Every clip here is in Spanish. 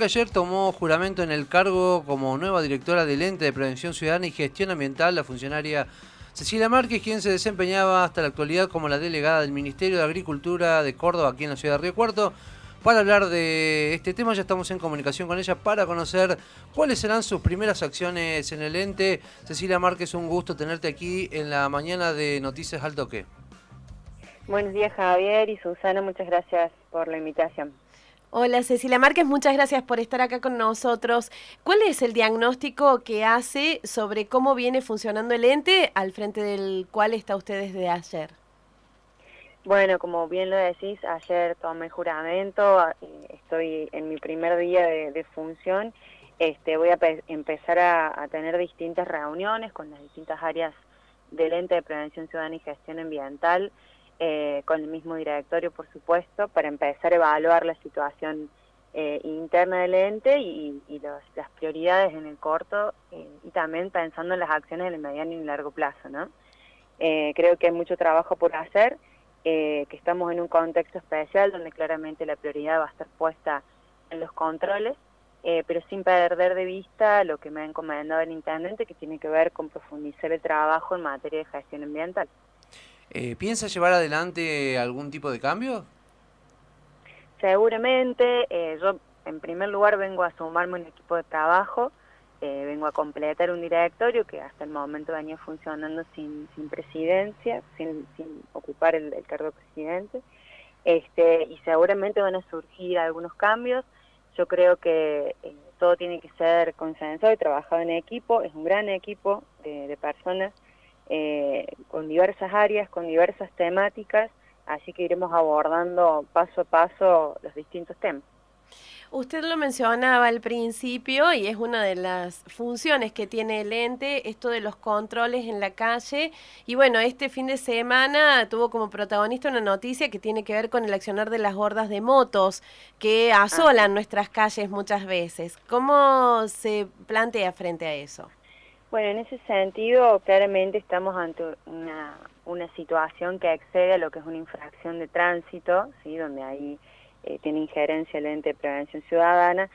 Ayer tomó juramento en el cargo como nueva directora del ente de prevención ciudadana y gestión ambiental la funcionaria Cecilia Márquez, quien se desempeñaba hasta la actualidad como la delegada del Ministerio de Agricultura de Córdoba aquí en la ciudad de Río Cuarto. Para hablar de este tema ya estamos en comunicación con ella para conocer cuáles serán sus primeras acciones en el ente. Cecilia Márquez, un gusto tenerte aquí en la mañana de Noticias al Toque. Buenos días Javier y Susana, muchas gracias por la invitación. Hola Cecilia Márquez, muchas gracias por estar acá con nosotros. ¿Cuál es el diagnóstico que hace sobre cómo viene funcionando el ente al frente del cual está usted desde ayer? Bueno, como bien lo decís, ayer tomé juramento, eh, estoy en mi primer día de, función, este, voy a empezar a, tener distintas reuniones con las distintas áreas del ente de prevención ciudadana y gestión ambiental, eh, con el mismo directorio, por supuesto, para empezar a evaluar la situación eh, interna del ente y, las prioridades en el corto eh, y también pensando en las acciones en el mediano y largo plazo. ¿no? creo que hay mucho trabajo por hacer, que estamos en un contexto especial donde claramente la prioridad va a estar puesta en los controles, pero sin perder de vista lo que me ha encomendado el intendente, que tiene que ver con profundizar el trabajo en materia de gestión ambiental. Eh, ¿Piensa llevar adelante algún tipo de cambio? Seguramente, eh, yo en primer lugar vengo a sumarme un equipo de trabajo, eh, vengo a completar un directorio que hasta el momento venía funcionando sin, sin presidencia, sin, sin ocupar el, cargo de presidente, este, y seguramente van a surgir algunos cambios. Yo creo que todo tiene que ser consensuado y trabajado en equipo, es un gran equipo de personas eh, con diversas áreas, con diversas temáticas, así que iremos abordando paso a paso los distintos temas. Usted lo mencionaba al principio y es una de las funciones que tiene el ente, esto de los controles en la calle. Y bueno, este fin de semana tuvo como protagonista una noticia que tiene que ver con el accionar de las hordas de motos que asolan ah. nuestras calles muchas veces. ¿Cómo se plantea frente a eso? Bueno, en ese sentido, claramente estamos ante una, situación que excede a lo que es una infracción de tránsito, ¿sí? donde ahí eh, tiene injerencia el ente de prevención ciudadana,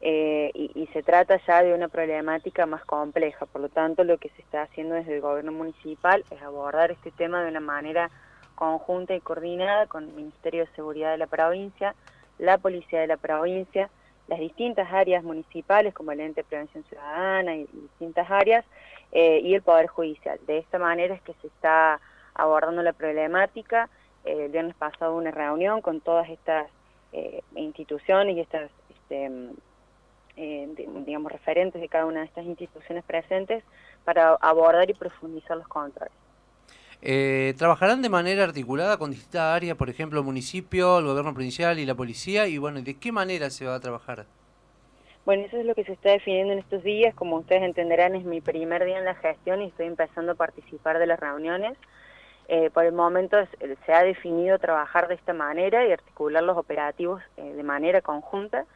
eh, y, se trata ya de una problemática más compleja. Por lo tanto, lo que se está haciendo desde el gobierno municipal es abordar este tema de una manera conjunta y coordinada con el Ministerio de Seguridad de la provincia, la Policía de la provincia, las distintas áreas municipales, como el ente de prevención ciudadana y distintas áreas, eh, y el Poder Judicial. De esta manera es que se está abordando la problemática. Eh, el viernes pasado una reunión con todas estas eh, instituciones y estas, este, digamos, referentes de cada una de estas instituciones presentes para abordar y profundizar los controles. ¿Trabajarán de manera articulada con distintas áreas, por ejemplo, el municipio, el gobierno provincial y la policía? Y bueno, ¿de qué manera se va a trabajar? Bueno, eso es lo que se está definiendo en estos días. Como ustedes entenderán, es mi primer día en la gestión y estoy empezando a participar de las reuniones. Eh, por el momento se ha definido trabajar de esta manera y articular los operativos eh, de manera conjunta.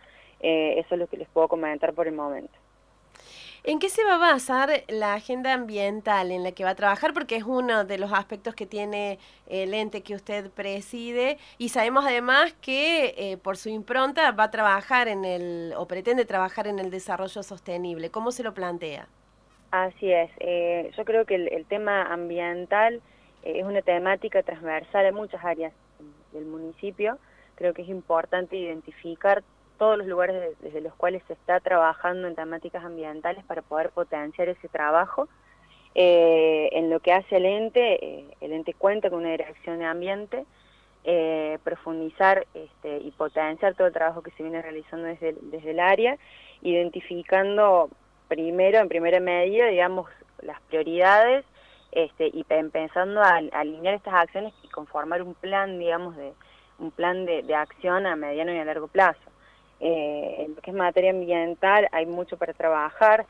Eh, eso es lo que les puedo comentar por el momento. ¿En qué se va a basar la agenda ambiental en la que va a trabajar? Porque es uno de los aspectos que tiene el ente que usted preside y sabemos además que eh, por su impronta va a trabajar en el, o pretende trabajar en el desarrollo sostenible. ¿Cómo se lo plantea? Así es. Eh, yo creo que el, tema ambiental eh, es una temática transversal en muchas áreas del municipio. Creo que es importante identificar todos los lugares desde los cuales se está trabajando en temáticas ambientales para poder potenciar ese trabajo. Eh, en lo que hace el ente, eh, el ente cuenta con una dirección de ambiente, eh, profundizar este, y potenciar todo el trabajo que se viene realizando desde, desde el área, identificando primero, en primera medida, digamos, las prioridades este, y pensando a, alinear estas acciones y conformar un plan, digamos, de un plan de acción a mediano y a largo plazo. Eh, en lo que es materia ambiental hay mucho para trabajar.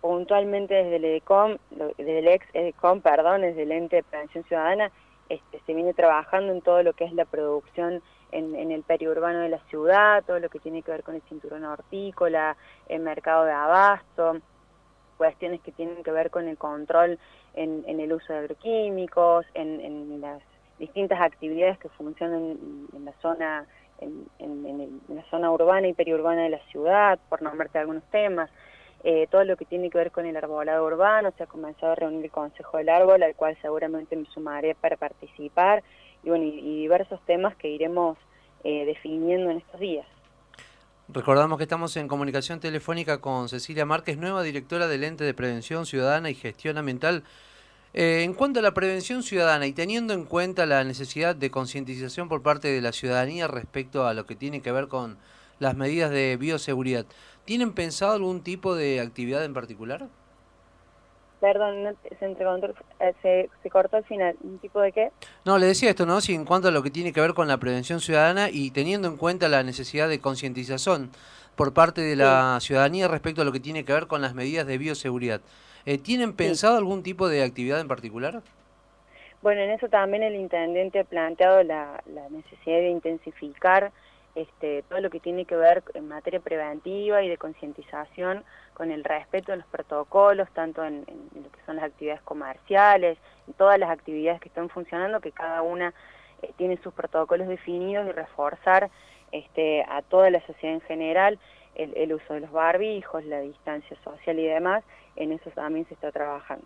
Puntualmente desde el EDECOM, desde el ex EDECOM, perdón, desde el ente de prevención ciudadana, este, se viene trabajando en todo lo que es la producción en, el periurbano de la ciudad, todo lo que tiene que ver con el cinturón hortícola, el mercado de abasto, cuestiones que tienen que ver con el control en, el uso de agroquímicos, en, en, las distintas actividades que funcionan en, la zona la zona urbana y periurbana de la ciudad, por nombrarte algunos temas. Eh, todo lo que tiene que ver con el arbolado urbano, se ha comenzado a reunir el Consejo del Árbol, al cual seguramente me sumaré para participar, y, bueno, y, diversos temas que iremos eh, definiendo en estos días. Recordamos que estamos en comunicación telefónica con Cecilia Márquez, nueva directora del Ente de Prevención Ciudadana y Gestión Ambiental. Eh, en cuanto a la prevención ciudadana y teniendo en cuenta la necesidad de concientización por parte de la ciudadanía respecto a lo que tiene que ver con las medidas de bioseguridad, ¿tienen pensado algún tipo de actividad en particular? Perdón, eh, se, se, cortó al final. ¿Un tipo de qué? No, le decía esto, ¿no? Si en cuanto a lo que tiene que ver con la prevención ciudadana y teniendo en cuenta la necesidad de concientización por parte de la ciudadanía respecto a lo que tiene que ver con las medidas de bioseguridad. Eh, ¿Tienen pensado algún tipo de actividad en particular? Bueno, en eso también el intendente ha planteado la, la necesidad de intensificar este, todo lo que tiene que ver en materia preventiva y de concientización con el respeto de los protocolos, tanto en, lo que son las actividades comerciales, en todas las actividades que están funcionando, que cada una eh, tiene sus protocolos definidos y reforzar este, a toda la sociedad en general el, el uso de los barbijos, la distancia social y demás, en eso también se está trabajando.